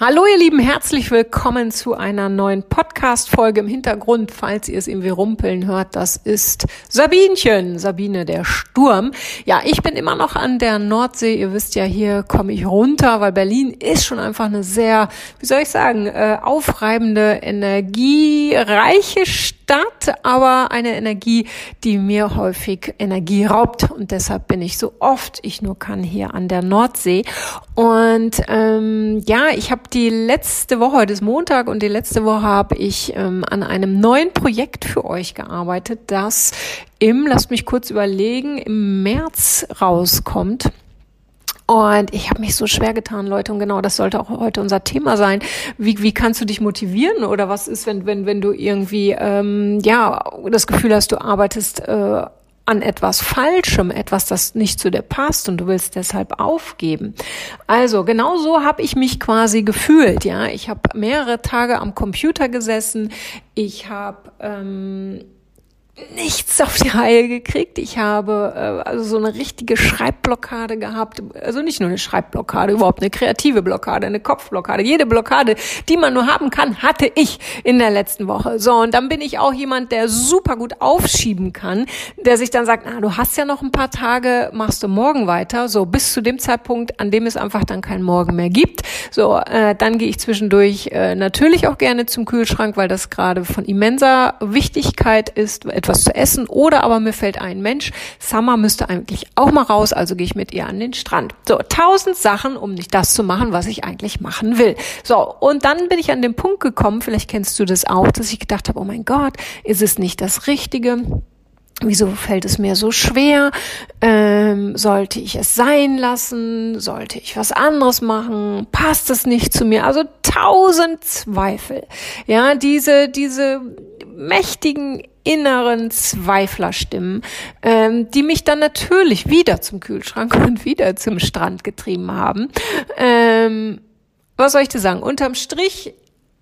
Hallo ihr Lieben, herzlich willkommen zu einer neuen Podcast-Folge im Hintergrund. Falls ihr es irgendwie rumpeln hört, das ist Sabinchen, Sabine der Sturm. Ja, ich bin immer noch an der Nordsee. Ihr wisst ja, hier komme ich runter, weil Berlin ist schon einfach eine sehr, wie soll ich sagen, äh, aufreibende, energiereiche Stadt, aber eine Energie, die mir häufig Energie raubt. Und deshalb bin ich so oft ich nur kann hier an der Nordsee. Und ähm, ja, ich habe die letzte Woche, heute ist Montag und die letzte Woche habe ich ähm, an einem neuen Projekt für euch gearbeitet, das im, lasst mich kurz überlegen, im März rauskommt. Und ich habe mich so schwer getan, Leute, und genau das sollte auch heute unser Thema sein. Wie, wie kannst du dich motivieren oder was ist, wenn, wenn, wenn du irgendwie ähm, ja das Gefühl hast, du arbeitest äh, an etwas Falschem, etwas, das nicht zu dir passt und du willst deshalb aufgeben. Also genau so habe ich mich quasi gefühlt. Ja, ich habe mehrere Tage am Computer gesessen. Ich habe ähm, nichts auf die Reihe gekriegt. Ich habe äh, also so eine richtige Schreibblockade gehabt. Also nicht nur eine Schreibblockade, überhaupt eine kreative Blockade, eine Kopfblockade. Jede Blockade, die man nur haben kann, hatte ich in der letzten Woche. So, und dann bin ich auch jemand, der super gut aufschieben kann, der sich dann sagt, na, du hast ja noch ein paar Tage, machst du morgen weiter. So, bis zu dem Zeitpunkt, an dem es einfach dann kein Morgen mehr gibt. So, äh, dann gehe ich zwischendurch äh, natürlich auch gerne zum Kühlschrank, weil das gerade von immenser Wichtigkeit ist etwas zu essen oder aber mir fällt ein, Mensch, Summer müsste eigentlich auch mal raus, also gehe ich mit ihr an den Strand. So, tausend Sachen, um nicht das zu machen, was ich eigentlich machen will. So, und dann bin ich an den Punkt gekommen, vielleicht kennst du das auch, dass ich gedacht habe, oh mein Gott, ist es nicht das Richtige? Wieso fällt es mir so schwer? Ähm, sollte ich es sein lassen? Sollte ich was anderes machen? Passt es nicht zu mir? Also tausend Zweifel. Ja, diese, diese mächtigen inneren Zweiflerstimmen, ähm, die mich dann natürlich wieder zum Kühlschrank und wieder zum Strand getrieben haben. Ähm, was soll ich dir sagen? Unterm Strich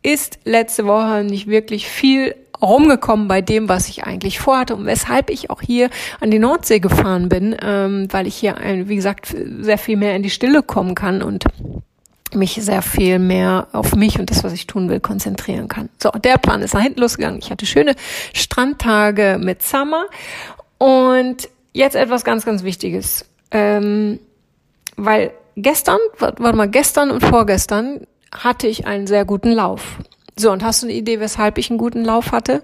ist letzte Woche nicht wirklich viel rumgekommen bei dem, was ich eigentlich vorhatte und weshalb ich auch hier an die Nordsee gefahren bin, ähm, weil ich hier, ein, wie gesagt, sehr viel mehr in die Stille kommen kann und mich sehr viel mehr auf mich und das, was ich tun will, konzentrieren kann. So, der Plan ist nach hinten losgegangen. Ich hatte schöne Strandtage mit Summer und jetzt etwas ganz, ganz Wichtiges. Ähm, weil gestern, warte mal, gestern und vorgestern hatte ich einen sehr guten Lauf. So, und hast du eine Idee, weshalb ich einen guten Lauf hatte?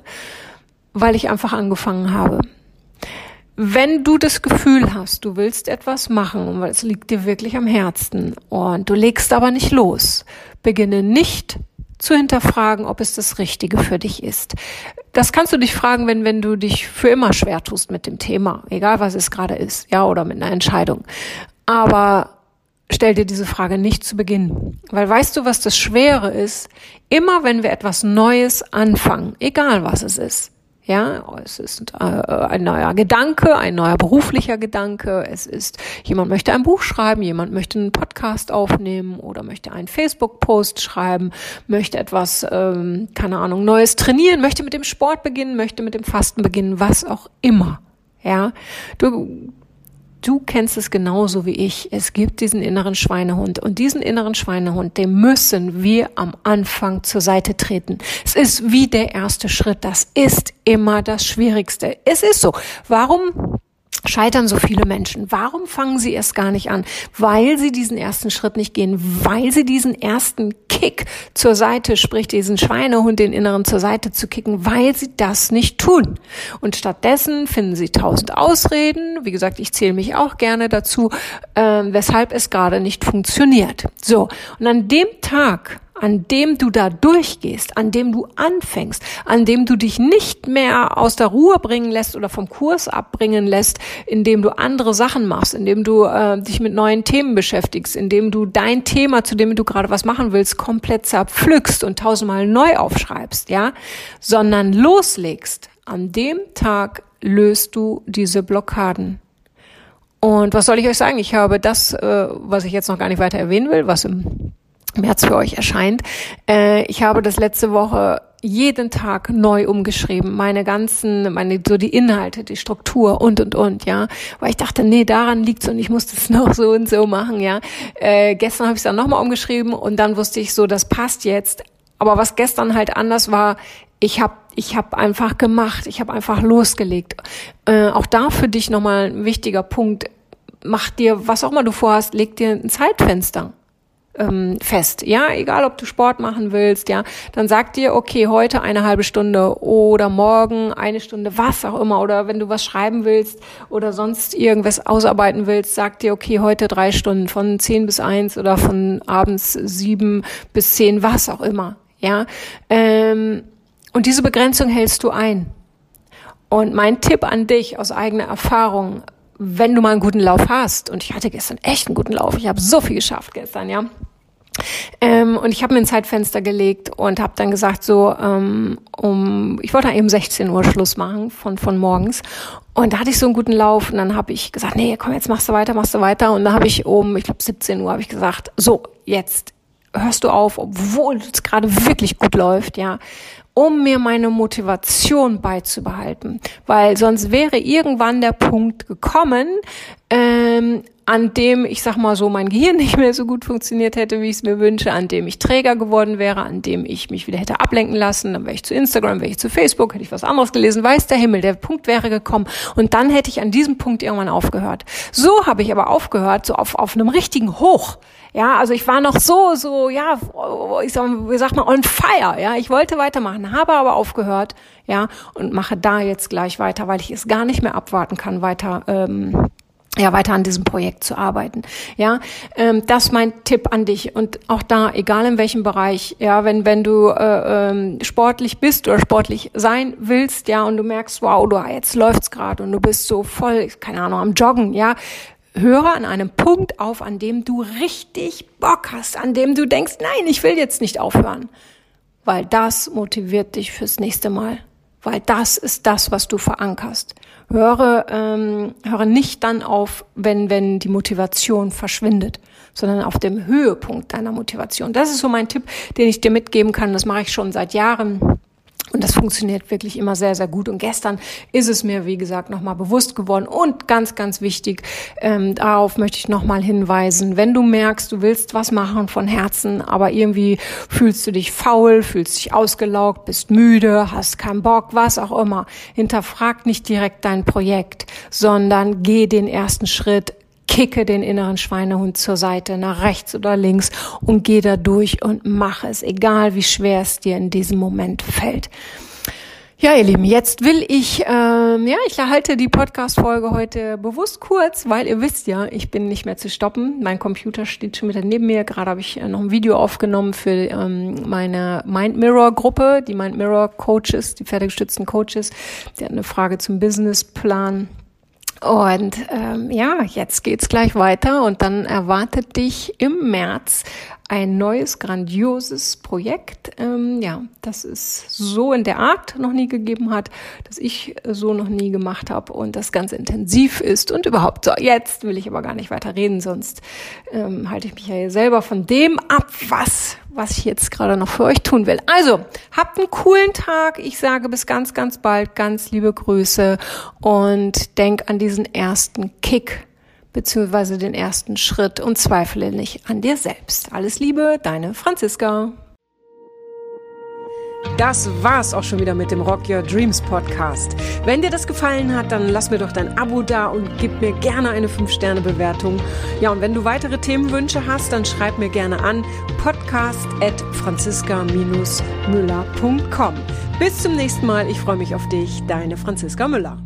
Weil ich einfach angefangen habe. Wenn du das Gefühl hast, du willst etwas machen, weil es liegt dir wirklich am Herzen und du legst aber nicht los, beginne nicht zu hinterfragen, ob es das Richtige für dich ist. Das kannst du dich fragen, wenn, wenn du dich für immer schwer tust mit dem Thema, egal was es gerade ist, ja, oder mit einer Entscheidung. Aber stell dir diese Frage nicht zu Beginn. Weil weißt du, was das Schwere ist? Immer wenn wir etwas Neues anfangen, egal was es ist, ja, es ist äh, ein neuer Gedanke, ein neuer beruflicher Gedanke. Es ist, jemand möchte ein Buch schreiben, jemand möchte einen Podcast aufnehmen oder möchte einen Facebook-Post schreiben, möchte etwas, ähm, keine Ahnung, Neues trainieren, möchte mit dem Sport beginnen, möchte mit dem Fasten beginnen, was auch immer. Ja, du, Du kennst es genauso wie ich. Es gibt diesen inneren Schweinehund und diesen inneren Schweinehund, dem müssen wir am Anfang zur Seite treten. Es ist wie der erste Schritt. Das ist immer das Schwierigste. Es ist so. Warum scheitern so viele Menschen? Warum fangen sie erst gar nicht an? Weil sie diesen ersten Schritt nicht gehen, weil sie diesen ersten Kick zur Seite, sprich diesen Schweinehund, den Inneren zur Seite zu kicken, weil sie das nicht tun. Und stattdessen finden sie tausend Ausreden. Wie gesagt, ich zähle mich auch gerne dazu, äh, weshalb es gerade nicht funktioniert. So, und an dem Tag, an dem du da durchgehst, an dem du anfängst, an dem du dich nicht mehr aus der Ruhe bringen lässt oder vom Kurs abbringen lässt, indem du andere Sachen machst, indem du äh, dich mit neuen Themen beschäftigst, indem du dein Thema, zu dem du gerade was machen willst, komplett zerpflückst und tausendmal neu aufschreibst, ja, sondern loslegst. An dem Tag löst du diese Blockaden. Und was soll ich euch sagen? Ich habe das, äh, was ich jetzt noch gar nicht weiter erwähnen will, was im März für euch erscheint. Äh, ich habe das letzte Woche jeden Tag neu umgeschrieben, meine ganzen, meine so die Inhalte, die Struktur und und und, ja, weil ich dachte, nee, daran liegt's und ich muss das noch so und so machen, ja. Äh, gestern habe ich es dann nochmal umgeschrieben und dann wusste ich so, das passt jetzt. Aber was gestern halt anders war, ich habe ich hab einfach gemacht, ich habe einfach losgelegt. Äh, auch da für dich nochmal ein wichtiger Punkt. Mach dir, was auch immer du vorhast, leg dir ein Zeitfenster ähm, fest. Ja, egal ob du Sport machen willst, ja, dann sag dir, okay, heute eine halbe Stunde oder morgen eine Stunde, was auch immer. Oder wenn du was schreiben willst oder sonst irgendwas ausarbeiten willst, sag dir, okay, heute drei Stunden von zehn bis eins oder von abends sieben bis zehn, was auch immer. Ja, ähm, und diese Begrenzung hältst du ein. Und mein Tipp an dich aus eigener Erfahrung, wenn du mal einen guten Lauf hast, und ich hatte gestern echt einen guten Lauf, ich habe so viel geschafft gestern, ja, ähm, und ich habe mir ein Zeitfenster gelegt und habe dann gesagt, so ähm, um, ich wollte eben 16 Uhr Schluss machen von von morgens. Und da hatte ich so einen guten Lauf und dann habe ich gesagt, nee, komm, jetzt machst du weiter, machst du weiter. Und da habe ich um, ich glaube 17 Uhr habe ich gesagt, so jetzt hörst du auf, obwohl es gerade wirklich gut läuft, ja, um mir meine Motivation beizubehalten, weil sonst wäre irgendwann der Punkt gekommen, ähm, an dem, ich sag mal so, mein Gehirn nicht mehr so gut funktioniert hätte, wie ich es mir wünsche, an dem ich träger geworden wäre, an dem ich mich wieder hätte ablenken lassen, dann wäre ich zu Instagram, wäre ich zu Facebook, hätte ich was anderes gelesen, weiß der Himmel, der Punkt wäre gekommen und dann hätte ich an diesem Punkt irgendwann aufgehört. So habe ich aber aufgehört, so auf, auf einem richtigen Hoch. Ja, also ich war noch so, so, ja, ich sag, wie sagt man, on fire, ja. Ich wollte weitermachen, habe aber aufgehört, ja, und mache da jetzt gleich weiter, weil ich es gar nicht mehr abwarten kann, weiter ähm, ja, weiter an diesem Projekt zu arbeiten. Ja, ähm, das ist mein Tipp an dich. Und auch da, egal in welchem Bereich, ja, wenn, wenn du äh, ähm, sportlich bist oder sportlich sein willst, ja, und du merkst, wow, du, jetzt läuft's gerade und du bist so voll, keine Ahnung, am Joggen, ja, höre an einem Punkt auf, an dem du richtig Bock hast, an dem du denkst, nein, ich will jetzt nicht aufhören. Weil das motiviert dich fürs nächste Mal weil das ist das, was du verankerst. Höre, ähm, höre nicht dann auf, wenn, wenn die Motivation verschwindet, sondern auf dem Höhepunkt deiner Motivation. Das ist so mein Tipp, den ich dir mitgeben kann. Das mache ich schon seit Jahren und das funktioniert wirklich immer sehr, sehr gut. Und gestern ist es mir, wie gesagt, nochmal bewusst geworden. Und ganz, ganz wichtig, ähm, darauf möchte ich nochmal hinweisen, wenn du merkst, du willst was machen von Herzen, aber irgendwie fühlst du dich faul, fühlst dich ausgelaugt, bist müde, hast keinen Bock, was auch immer, hinterfrag nicht direkt dein Projekt, sondern geh den ersten Schritt, kicke den inneren Schweinehund zur Seite, nach rechts oder links und geh da durch und mach es, egal wie schwer es dir in diesem Moment fällt. Ja, ihr Lieben, jetzt will ich, ähm, ja, ich erhalte die Podcast-Folge heute bewusst kurz, weil ihr wisst ja, ich bin nicht mehr zu stoppen. Mein Computer steht schon wieder neben mir. Gerade habe ich äh, noch ein Video aufgenommen für ähm, meine Mind Mirror Gruppe, die Mind Mirror Coaches, die pferdegestützten Coaches. Die hat eine Frage zum Businessplan und ähm, ja, jetzt geht's gleich weiter und dann erwartet dich im März ein neues, grandioses Projekt, ähm, ja, das es so in der Art noch nie gegeben hat, dass ich so noch nie gemacht habe und das ganz intensiv ist und überhaupt so. Jetzt will ich aber gar nicht weiter reden, sonst ähm, halte ich mich ja hier selber von dem ab, was, was ich jetzt gerade noch für euch tun will. Also, habt einen coolen Tag. Ich sage bis ganz, ganz bald, ganz liebe Grüße und denk an diesen ersten Kick beziehungsweise den ersten Schritt und zweifle nicht an dir selbst. Alles Liebe, deine Franziska. Das war's auch schon wieder mit dem Rock Your Dreams Podcast. Wenn dir das gefallen hat, dann lass mir doch dein Abo da und gib mir gerne eine 5-Sterne-Bewertung. Ja, und wenn du weitere Themenwünsche hast, dann schreib mir gerne an podcast at franziska-müller.com. Bis zum nächsten Mal. Ich freue mich auf dich, deine Franziska Müller.